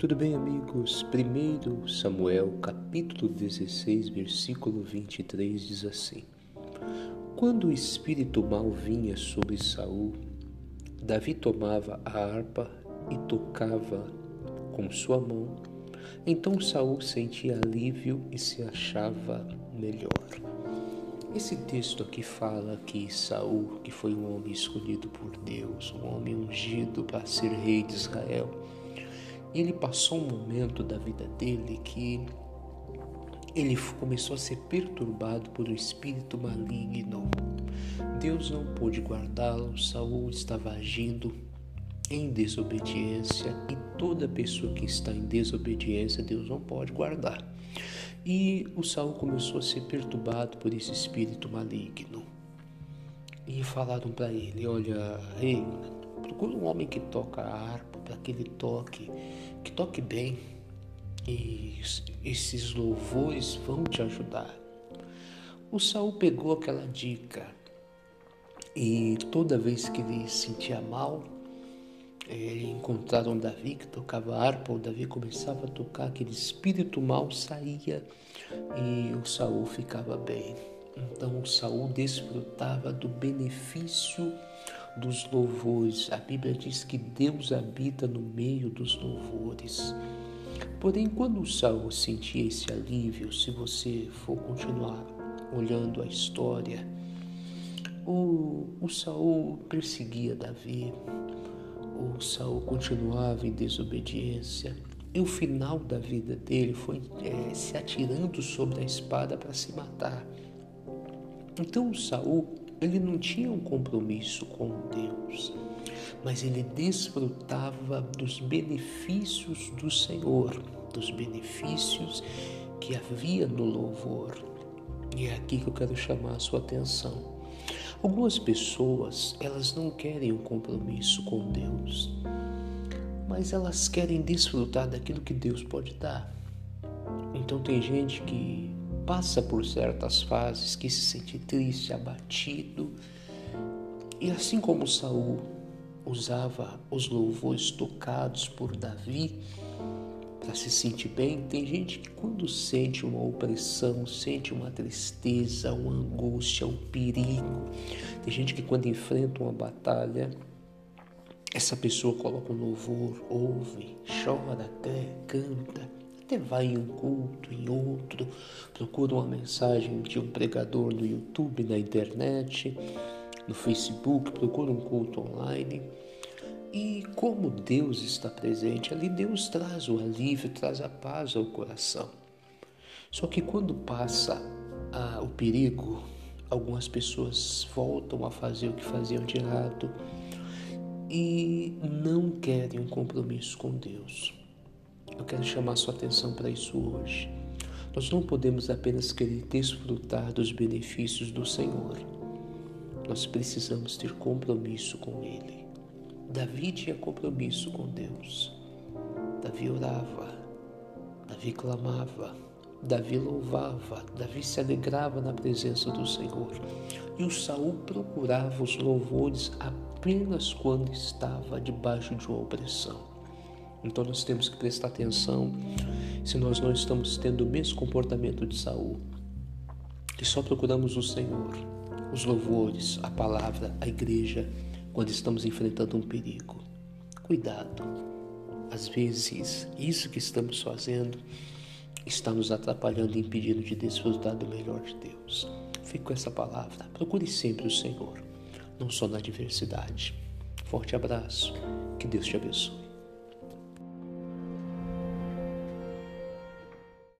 Tudo bem, amigos? Primeiro Samuel, capítulo 16, versículo 23 diz assim: Quando o espírito mal vinha sobre Saul, Davi tomava a harpa e tocava com sua mão. Então Saul sentia alívio e se achava melhor. Esse texto aqui fala que Saul, que foi um homem escolhido por Deus, um homem ungido para ser rei de Israel, ele passou um momento da vida dele que ele começou a ser perturbado por um espírito maligno. Deus não pôde guardá-lo, Saul estava agindo em desobediência e toda pessoa que está em desobediência, Deus não pode guardar. E o Saul começou a ser perturbado por esse espírito maligno. E falaram para ele: Olha, rei, procura um homem que toca a harpa para que ele toque, que toque bem. E esses louvores vão te ajudar. O Saul pegou aquela dica e toda vez que ele se sentia mal, ele encontraram Davi que tocava harpa, o Davi começava a tocar, aquele espírito mal saía e o Saul ficava bem. Então o Saul desfrutava do benefício dos louvores. A Bíblia diz que Deus habita no meio dos louvores. Porém, quando Saul sentia esse alívio, se você for continuar olhando a história, o, o Saul perseguia Davi, o Saul continuava em desobediência. E o final da vida dele foi é, se atirando sobre a espada para se matar. Então Saul ele não tinha um compromisso com Deus, mas ele desfrutava dos benefícios do Senhor, dos benefícios que havia no louvor. E é aqui que eu quero chamar a sua atenção. Algumas pessoas, elas não querem um compromisso com Deus, mas elas querem desfrutar daquilo que Deus pode dar. Então tem gente que passa por certas fases que se sente triste, abatido. E assim como Saul usava os louvores tocados por Davi para se sentir bem, tem gente que quando sente uma opressão, sente uma tristeza, uma angústia, um perigo, tem gente que quando enfrenta uma batalha, essa pessoa coloca um louvor, ouve, chora canta até vai em um culto, em outro, procura uma mensagem de um pregador no YouTube, na internet, no Facebook, procura um culto online. E como Deus está presente ali, Deus traz o alívio, traz a paz ao coração. Só que quando passa o perigo, algumas pessoas voltam a fazer o que faziam de errado e não querem um compromisso com Deus. Eu quero chamar sua atenção para isso hoje. Nós não podemos apenas querer desfrutar dos benefícios do Senhor. Nós precisamos ter compromisso com Ele. Davi tinha compromisso com Deus. Davi orava, Davi clamava, Davi louvava, Davi se alegrava na presença do Senhor. E o Saul procurava os louvores apenas quando estava debaixo de uma opressão. Então nós temos que prestar atenção se nós não estamos tendo o mesmo comportamento de Saul, que só procuramos o Senhor, os louvores, a palavra, a igreja, quando estamos enfrentando um perigo. Cuidado. Às vezes, isso que estamos fazendo está nos atrapalhando e impedindo de desfrutar do melhor de Deus. Fique com essa palavra. Procure sempre o Senhor, não só na adversidade. Forte abraço. Que Deus te abençoe.